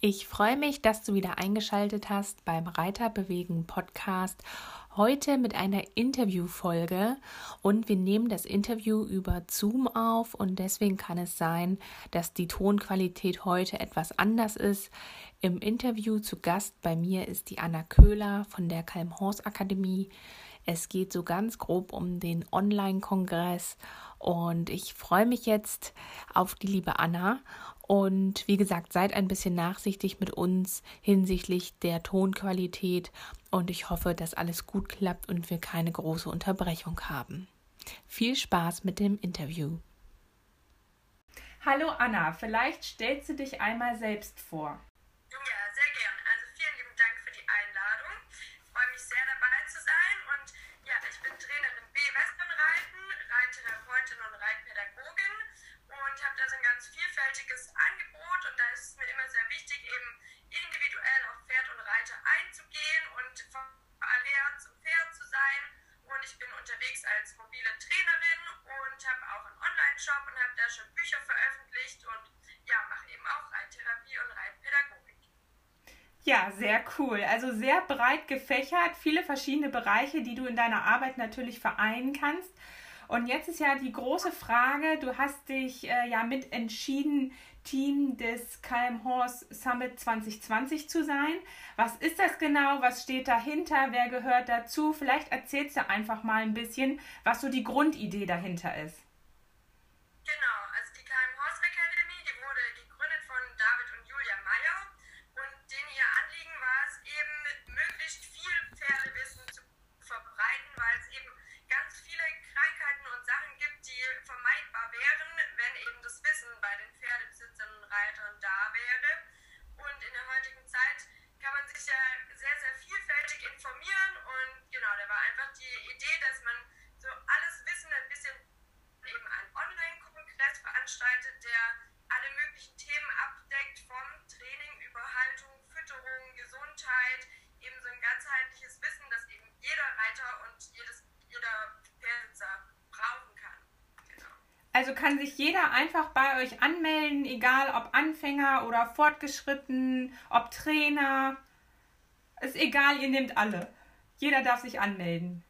Ich freue mich, dass du wieder eingeschaltet hast beim Reiter bewegen Podcast. Heute mit einer Interviewfolge und wir nehmen das Interview über Zoom auf und deswegen kann es sein, dass die Tonqualität heute etwas anders ist. Im Interview zu Gast bei mir ist die Anna Köhler von der Kalmhorst Akademie. Es geht so ganz grob um den Online-Kongress und ich freue mich jetzt auf die liebe Anna und wie gesagt, seid ein bisschen nachsichtig mit uns hinsichtlich der Tonqualität und ich hoffe, dass alles gut klappt und wir keine große Unterbrechung haben. Viel Spaß mit dem Interview. Hallo Anna, vielleicht stellst du dich einmal selbst vor. Ja, sehr cool. Also sehr breit gefächert, viele verschiedene Bereiche, die du in deiner Arbeit natürlich vereinen kannst. Und jetzt ist ja die große Frage, du hast dich äh, ja mit entschieden, Team des KM Horse Summit 2020 zu sein. Was ist das genau? Was steht dahinter? Wer gehört dazu? Vielleicht erzählst du einfach mal ein bisschen, was so die Grundidee dahinter ist. Also kann sich jeder einfach bei euch anmelden, egal ob Anfänger oder fortgeschritten, ob Trainer. Ist egal, ihr nehmt alle. Jeder darf sich anmelden.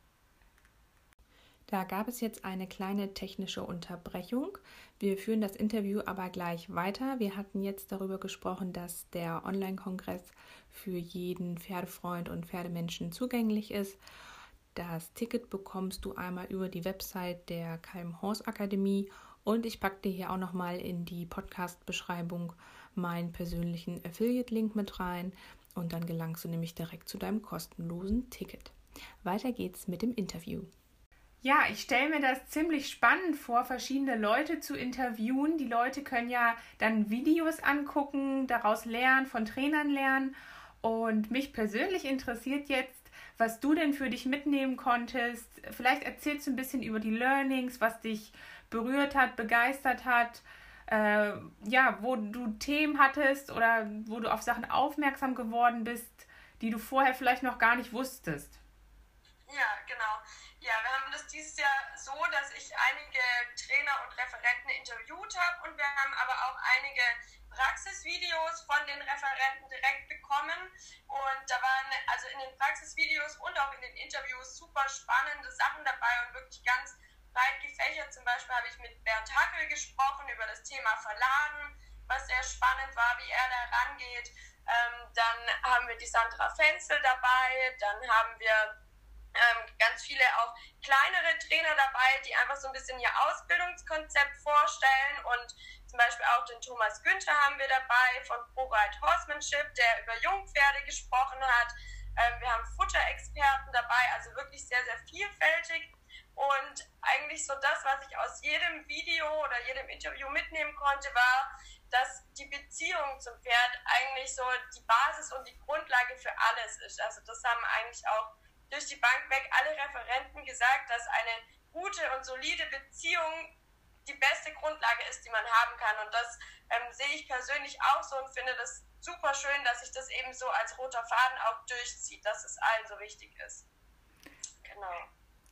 Da gab es jetzt eine kleine technische Unterbrechung. Wir führen das Interview aber gleich weiter. Wir hatten jetzt darüber gesprochen, dass der Online-Kongress für jeden Pferdefreund und Pferdemenschen zugänglich ist. Das Ticket bekommst du einmal über die Website der Calm Horse Akademie und ich packe dir hier auch nochmal in die Podcast-Beschreibung meinen persönlichen Affiliate-Link mit rein und dann gelangst du nämlich direkt zu deinem kostenlosen Ticket. Weiter geht's mit dem Interview. Ja, ich stelle mir das ziemlich spannend vor, verschiedene Leute zu interviewen. Die Leute können ja dann Videos angucken, daraus lernen, von Trainern lernen. Und mich persönlich interessiert jetzt, was du denn für dich mitnehmen konntest. Vielleicht erzählst du ein bisschen über die Learnings, was dich berührt hat, begeistert hat. Äh, ja, wo du Themen hattest oder wo du auf Sachen aufmerksam geworden bist, die du vorher vielleicht noch gar nicht wusstest. Ja, genau. Ja, wir haben das dieses Jahr so, dass ich einige Trainer und Referenten interviewt habe und wir haben aber auch einige Praxisvideos von den Referenten direkt bekommen. Und da waren also in den Praxisvideos und auch in den Interviews super spannende Sachen dabei und wirklich ganz breit gefächert. Zum Beispiel habe ich mit Bernd Hackel gesprochen über das Thema Verladen, was sehr spannend war, wie er da rangeht. Ähm, dann haben wir die Sandra Fenzel dabei, dann haben wir ähm, ganz viele auch kleinere Trainer dabei, die einfach so ein bisschen ihr Ausbildungskonzept vorstellen und zum Beispiel auch den Thomas Günther haben wir dabei von ProRide Horsemanship, der über Jungpferde gesprochen hat. Ähm, wir haben Futterexperten dabei, also wirklich sehr, sehr vielfältig. Und eigentlich so das, was ich aus jedem Video oder jedem Interview mitnehmen konnte, war, dass die Beziehung zum Pferd eigentlich so die Basis und die Grundlage für alles ist. Also das haben eigentlich auch durch die Bank weg alle Referenten gesagt, dass eine gute und solide Beziehung die beste Grundlage ist, die man haben kann. Und das ähm, sehe ich persönlich auch so und finde das super schön, dass sich das eben so als roter Faden auch durchzieht, dass es allen so wichtig ist. Genau.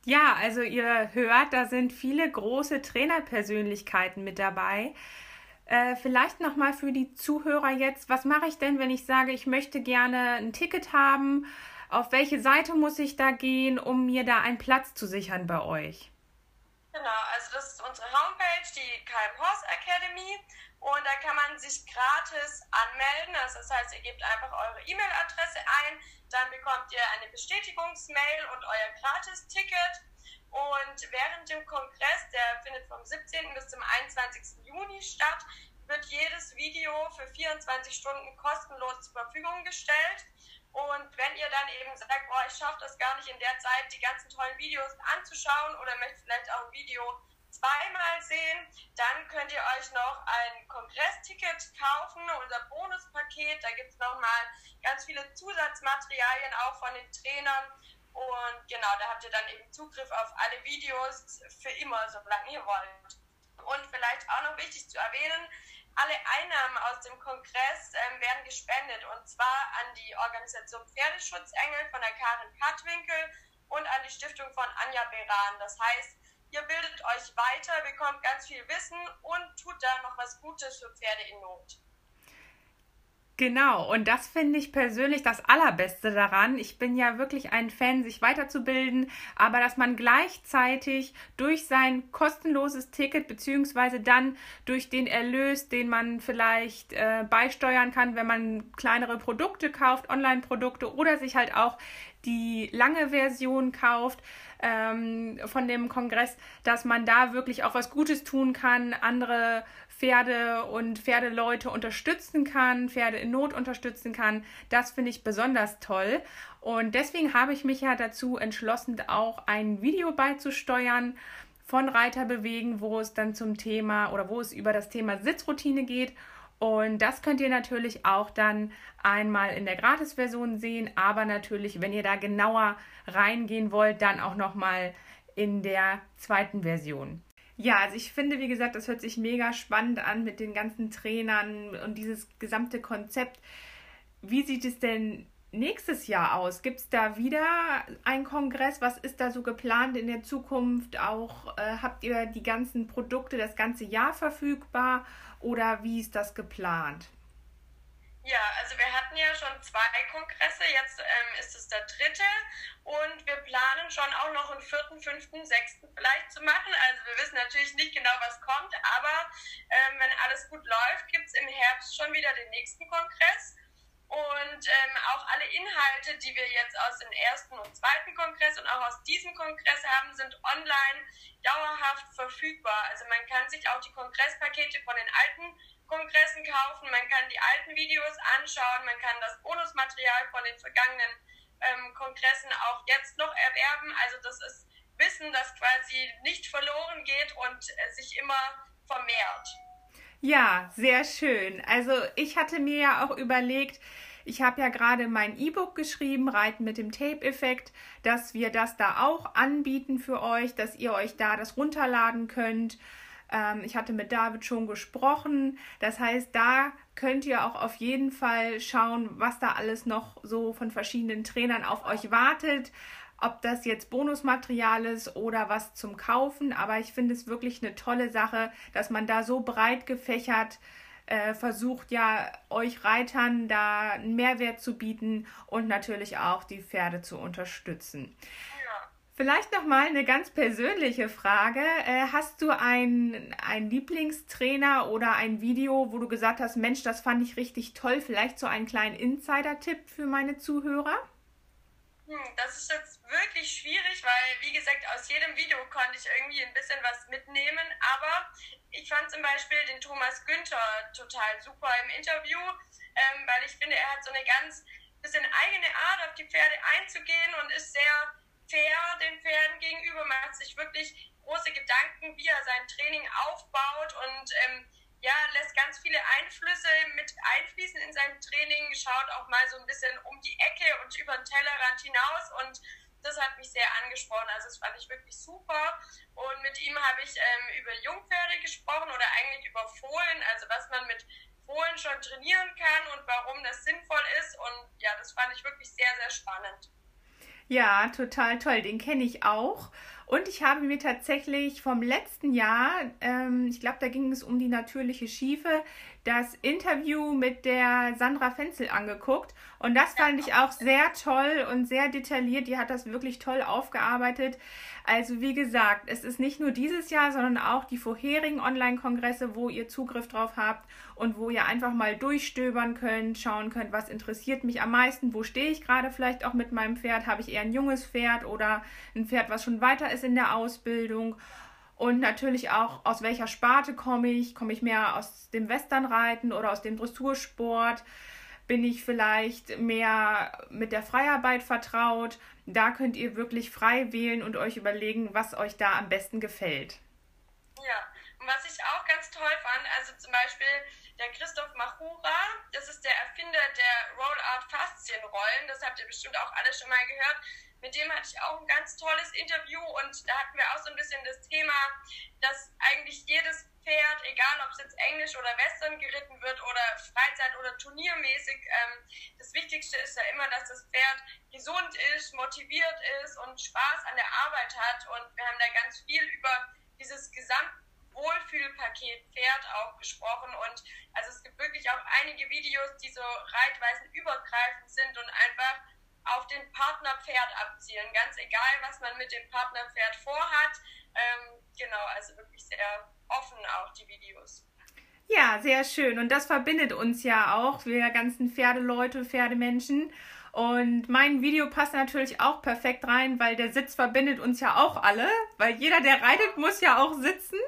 Ja, also ihr hört, da sind viele große Trainerpersönlichkeiten mit dabei. Äh, vielleicht nochmal für die Zuhörer jetzt, was mache ich denn, wenn ich sage, ich möchte gerne ein Ticket haben? Auf welche Seite muss ich da gehen, um mir da einen Platz zu sichern bei euch? Genau, also das ist unsere Homepage, die KM Horse Academy. Und da kann man sich gratis anmelden. Also das heißt, ihr gebt einfach eure E-Mail-Adresse ein, dann bekommt ihr eine Bestätigungsmail und euer Gratis-Ticket. Und während dem Kongress, der findet vom 17. bis zum 21. Juni statt, wird jedes Video für 24 Stunden kostenlos zur Verfügung gestellt. Und wenn ihr dann eben sagt, boah, ich schaffe das gar nicht in der Zeit, die ganzen tollen Videos anzuschauen oder möchte vielleicht auch ein Video zweimal sehen, dann könnt ihr euch noch ein Kongressticket kaufen, unser Bonuspaket. Da gibt es nochmal ganz viele Zusatzmaterialien auch von den Trainern. Und genau, da habt ihr dann eben Zugriff auf alle Videos für immer, solange ihr wollt. Und vielleicht auch noch wichtig zu erwähnen, alle Einnahmen aus dem Kongress ähm, werden gespendet und zwar an die Organisation Pferdeschutzengel von der Karin Katwinkel und an die Stiftung von Anja Beran. Das heißt, Ihr bildet euch weiter, bekommt ganz viel Wissen und tut da noch was Gutes für Pferde in Not. Genau, und das finde ich persönlich das Allerbeste daran. Ich bin ja wirklich ein Fan, sich weiterzubilden, aber dass man gleichzeitig durch sein kostenloses Ticket beziehungsweise dann durch den Erlös, den man vielleicht äh, beisteuern kann, wenn man kleinere Produkte kauft, Online-Produkte oder sich halt auch die lange Version kauft, ähm, von dem Kongress, dass man da wirklich auch was Gutes tun kann, andere Pferde und Pferdeleute unterstützen kann, Pferde in Not unterstützen kann. Das finde ich besonders toll. Und deswegen habe ich mich ja dazu entschlossen, auch ein Video beizusteuern von Reiter bewegen, wo es dann zum Thema oder wo es über das Thema Sitzroutine geht. Und das könnt ihr natürlich auch dann einmal in der Gratis-Version sehen, aber natürlich, wenn ihr da genauer reingehen wollt, dann auch nochmal in der zweiten Version. Ja, also ich finde, wie gesagt, das hört sich mega spannend an mit den ganzen Trainern und dieses gesamte Konzept. Wie sieht es denn nächstes Jahr aus? Gibt es da wieder einen Kongress? Was ist da so geplant in der Zukunft? Auch äh, habt ihr die ganzen Produkte das ganze Jahr verfügbar oder wie ist das geplant? Ja, also wir hatten ja schon zwei Kongresse, jetzt ähm, ist es der dritte und wir planen schon auch noch einen vierten, fünften, sechsten vielleicht zu machen. Also wir wissen natürlich nicht genau, was kommt, aber ähm, wenn alles gut läuft, gibt es im Herbst schon wieder den nächsten Kongress. Und ähm, auch alle Inhalte, die wir jetzt aus dem ersten und zweiten Kongress und auch aus diesem Kongress haben, sind online dauerhaft verfügbar. Also man kann sich auch die Kongresspakete von den alten Kongressen kaufen, man kann die alten Videos anschauen, man kann das Bonusmaterial von den vergangenen ähm, Kongressen auch jetzt noch erwerben. Also das ist Wissen, das quasi nicht verloren geht und äh, sich immer vermehrt. Ja, sehr schön. Also ich hatte mir ja auch überlegt, ich habe ja gerade mein E-Book geschrieben, Reiten mit dem Tape-Effekt, dass wir das da auch anbieten für euch, dass ihr euch da das runterladen könnt. Ähm, ich hatte mit David schon gesprochen. Das heißt, da könnt ihr auch auf jeden Fall schauen, was da alles noch so von verschiedenen Trainern auf euch wartet. Ob das jetzt Bonusmaterial ist oder was zum Kaufen. Aber ich finde es wirklich eine tolle Sache, dass man da so breit gefächert äh, versucht, ja, euch Reitern da einen Mehrwert zu bieten und natürlich auch die Pferde zu unterstützen. Vielleicht noch mal eine ganz persönliche Frage. Äh, hast du einen, einen Lieblingstrainer oder ein Video, wo du gesagt hast, Mensch, das fand ich richtig toll? Vielleicht so einen kleinen Insider-Tipp für meine Zuhörer? Hm, das ist jetzt wirklich schwierig, weil, wie gesagt, aus jedem Video konnte ich irgendwie ein bisschen was mitnehmen. Aber ich fand zum Beispiel den Thomas Günther total super im Interview, ähm, weil ich finde, er hat so eine ganz bisschen eigene Art, auf die Pferde einzugehen und ist sehr fair den Pferden gegenüber, macht sich wirklich große Gedanken, wie er sein Training aufbaut und ähm, ja, lässt ganz viele Einflüsse mit einfließen in sein Training, schaut auch mal so ein bisschen um die Ecke und über den Tellerrand hinaus und das hat mich sehr angesprochen. Also das fand ich wirklich super. Und mit ihm habe ich ähm, über Jungpferde gesprochen oder eigentlich über Fohlen, also was man mit Fohlen schon trainieren kann und warum das sinnvoll ist. Und ja, das fand ich wirklich sehr, sehr spannend. Ja, total toll. Den kenne ich auch. Und ich habe mir tatsächlich vom letzten Jahr, ähm, ich glaube, da ging es um die natürliche Schiefe, das Interview mit der Sandra Fenzel angeguckt. Und das fand ich auch sehr toll und sehr detailliert. Die hat das wirklich toll aufgearbeitet. Also wie gesagt, es ist nicht nur dieses Jahr, sondern auch die vorherigen Online-Kongresse, wo ihr Zugriff drauf habt und wo ihr einfach mal durchstöbern könnt, schauen könnt, was interessiert mich am meisten, wo stehe ich gerade vielleicht auch mit meinem Pferd, habe ich eher ein junges Pferd oder ein Pferd, was schon weiter ist in der Ausbildung. Und natürlich auch, aus welcher Sparte komme ich? Komme ich mehr aus dem Westernreiten oder aus dem Dressursport? Bin ich vielleicht mehr mit der Freiarbeit vertraut? Da könnt ihr wirklich frei wählen und euch überlegen, was euch da am besten gefällt. Ja, und was ich auch ganz toll fand, also zum Beispiel der Christoph Machura, das ist der Erfinder der Rollout Faszienrollen, das habt ihr bestimmt auch alle schon mal gehört. Mit dem hatte ich auch ein ganz tolles Interview und da hatten wir auch so ein bisschen das Thema, dass eigentlich jedes Pferd, egal ob es jetzt Englisch oder Western geritten wird oder Freizeit- oder Turniermäßig, ähm, das Wichtigste ist ja immer, dass das Pferd gesund ist, motiviert ist und Spaß an der Arbeit hat. Und wir haben da ganz viel über dieses Gesamtwohlfühlpaket Pferd auch gesprochen. Und also es gibt wirklich auch einige Videos, die so reitweisen übergreifend sind und einfach auf den Partnerpferd abzielen. Ganz egal, was man mit dem Partnerpferd vorhat. Ähm, genau, also wirklich sehr offen auch die Videos. Ja, sehr schön. Und das verbindet uns ja auch, wir ganzen Pferdeleute, Pferdemenschen. Und mein Video passt natürlich auch perfekt rein, weil der Sitz verbindet uns ja auch alle, weil jeder, der reitet, muss ja auch sitzen.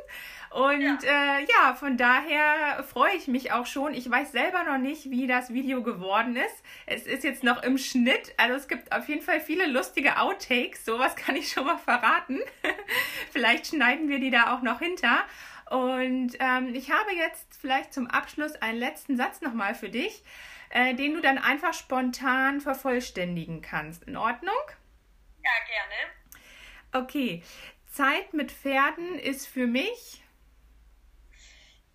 Und ja. Äh, ja, von daher freue ich mich auch schon. Ich weiß selber noch nicht, wie das Video geworden ist. Es ist jetzt noch im Schnitt. Also es gibt auf jeden Fall viele lustige Outtakes. Sowas kann ich schon mal verraten. vielleicht schneiden wir die da auch noch hinter. Und ähm, ich habe jetzt vielleicht zum Abschluss einen letzten Satz nochmal für dich, äh, den du dann einfach spontan vervollständigen kannst. In Ordnung? Ja, gerne. Okay. Zeit mit Pferden ist für mich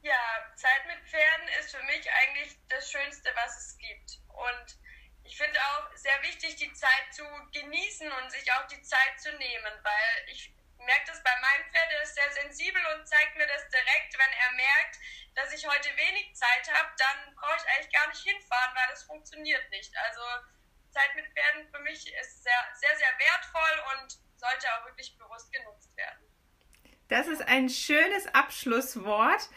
ja, Zeit mit Pferden ist für mich eigentlich das Schönste, was es gibt. Und ich finde auch sehr wichtig, die Zeit zu genießen und sich auch die Zeit zu nehmen, weil ich merke das bei meinem Pferd, er ist sehr sensibel und zeigt mir das direkt, wenn er merkt, dass ich heute wenig Zeit habe, dann brauche ich eigentlich gar nicht hinfahren, weil das funktioniert nicht. Also Zeit mit Pferden für mich ist sehr, sehr, sehr wertvoll und sollte auch wirklich bewusst genutzt werden. Das ist ein schönes Abschlusswort.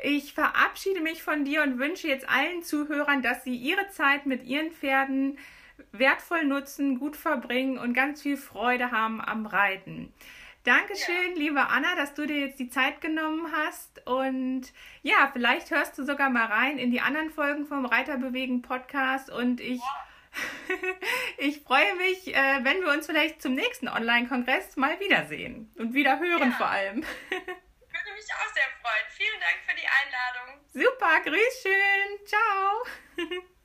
Ich verabschiede mich von dir und wünsche jetzt allen Zuhörern, dass sie ihre Zeit mit ihren Pferden wertvoll nutzen, gut verbringen und ganz viel Freude haben am Reiten. Dankeschön, ja. liebe Anna, dass du dir jetzt die Zeit genommen hast. Und ja, vielleicht hörst du sogar mal rein in die anderen Folgen vom Reiterbewegen Podcast. Und ich, ja. ich freue mich, äh, wenn wir uns vielleicht zum nächsten Online-Kongress mal wiedersehen und wieder hören ja. vor allem. mich auch sehr freuen. Vielen Dank für die Einladung. Super, grüß schön. Ciao.